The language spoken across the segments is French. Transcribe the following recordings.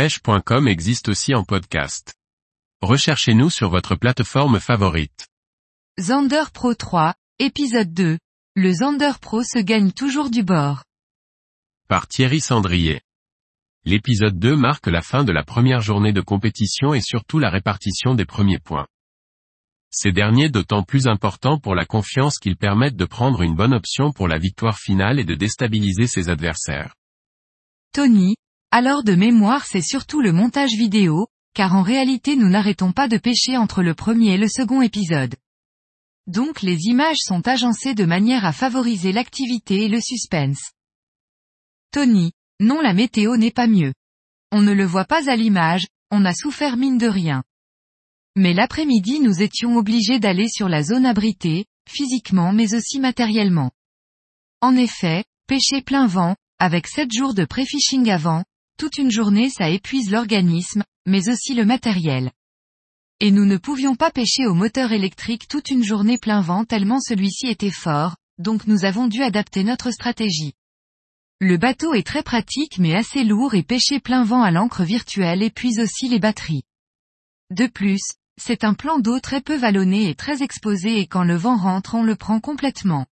pêche.com existe aussi en podcast. Recherchez-nous sur votre plateforme favorite. Zander Pro 3, épisode 2. Le Zander Pro se gagne toujours du bord. Par Thierry Sandrier. L'épisode 2 marque la fin de la première journée de compétition et surtout la répartition des premiers points. Ces derniers d'autant plus importants pour la confiance qu'ils permettent de prendre une bonne option pour la victoire finale et de déstabiliser ses adversaires. Tony, alors de mémoire c'est surtout le montage vidéo, car en réalité nous n'arrêtons pas de pêcher entre le premier et le second épisode. Donc les images sont agencées de manière à favoriser l'activité et le suspense. Tony, non la météo n'est pas mieux. On ne le voit pas à l'image, on a souffert mine de rien. Mais l'après-midi nous étions obligés d'aller sur la zone abritée, physiquement mais aussi matériellement. En effet, pêcher plein vent, avec 7 jours de pré-fishing avant, toute une journée ça épuise l'organisme, mais aussi le matériel. Et nous ne pouvions pas pêcher au moteur électrique toute une journée plein vent tellement celui-ci était fort, donc nous avons dû adapter notre stratégie. Le bateau est très pratique mais assez lourd et pêcher plein vent à l'encre virtuelle épuise aussi les batteries. De plus, c'est un plan d'eau très peu vallonné et très exposé et quand le vent rentre on le prend complètement.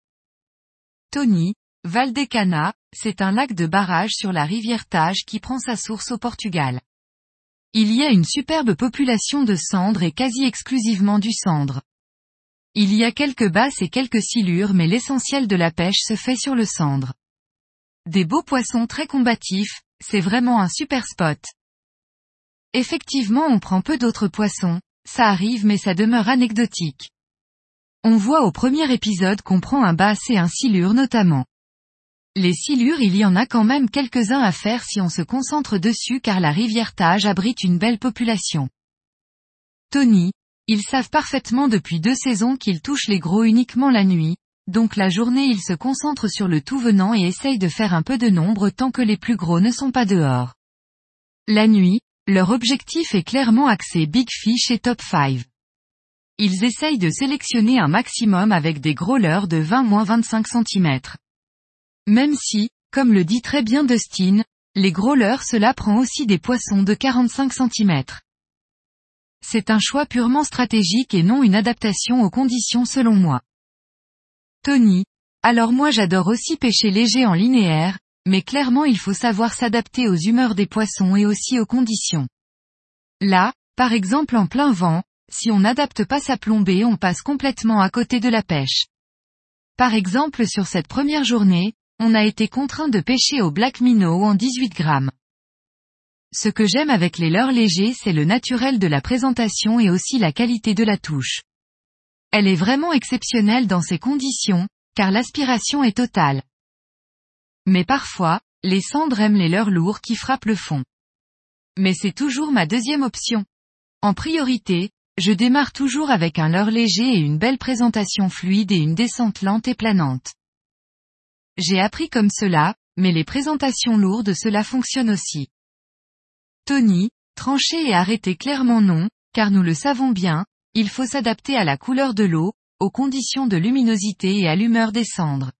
Tony, Valdecana, c'est un lac de barrage sur la rivière Tage qui prend sa source au Portugal. Il y a une superbe population de cendres et quasi exclusivement du cendre. Il y a quelques basses et quelques silures mais l'essentiel de la pêche se fait sur le cendre. Des beaux poissons très combatifs, c'est vraiment un super spot. Effectivement on prend peu d'autres poissons, ça arrive mais ça demeure anecdotique. On voit au premier épisode qu'on prend un basse et un silure notamment. Les silures il y en a quand même quelques-uns à faire si on se concentre dessus car la rivière Tage abrite une belle population. Tony, ils savent parfaitement depuis deux saisons qu'ils touchent les gros uniquement la nuit, donc la journée ils se concentrent sur le tout venant et essayent de faire un peu de nombre tant que les plus gros ne sont pas dehors. La nuit, leur objectif est clairement axé Big Fish et Top 5. Ils essayent de sélectionner un maximum avec des gros leurres de 20-25 cm. Même si, comme le dit très bien Dustin, les growlers cela prend aussi des poissons de 45 cm. C'est un choix purement stratégique et non une adaptation aux conditions selon moi. Tony. Alors moi j'adore aussi pêcher léger en linéaire, mais clairement il faut savoir s'adapter aux humeurs des poissons et aussi aux conditions. Là, par exemple en plein vent, si on n'adapte pas sa plombée on passe complètement à côté de la pêche. Par exemple sur cette première journée, on a été contraint de pêcher au Black Minnow en 18 grammes. Ce que j'aime avec les leurres légers c'est le naturel de la présentation et aussi la qualité de la touche. Elle est vraiment exceptionnelle dans ces conditions, car l'aspiration est totale. Mais parfois, les cendres aiment les leurres lourds qui frappent le fond. Mais c'est toujours ma deuxième option. En priorité, je démarre toujours avec un leurre léger et une belle présentation fluide et une descente lente et planante. J'ai appris comme cela, mais les présentations lourdes cela fonctionne aussi. Tony, trancher et arrêter clairement non, car nous le savons bien, il faut s'adapter à la couleur de l'eau, aux conditions de luminosité et à l'humeur des cendres.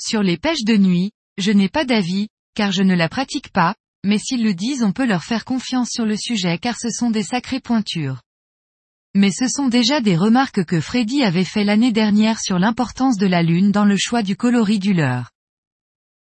Sur les pêches de nuit, je n'ai pas d'avis, car je ne la pratique pas, mais s'ils le disent on peut leur faire confiance sur le sujet car ce sont des sacrées pointures. Mais ce sont déjà des remarques que Freddy avait fait l'année dernière sur l'importance de la lune dans le choix du coloris du leurre.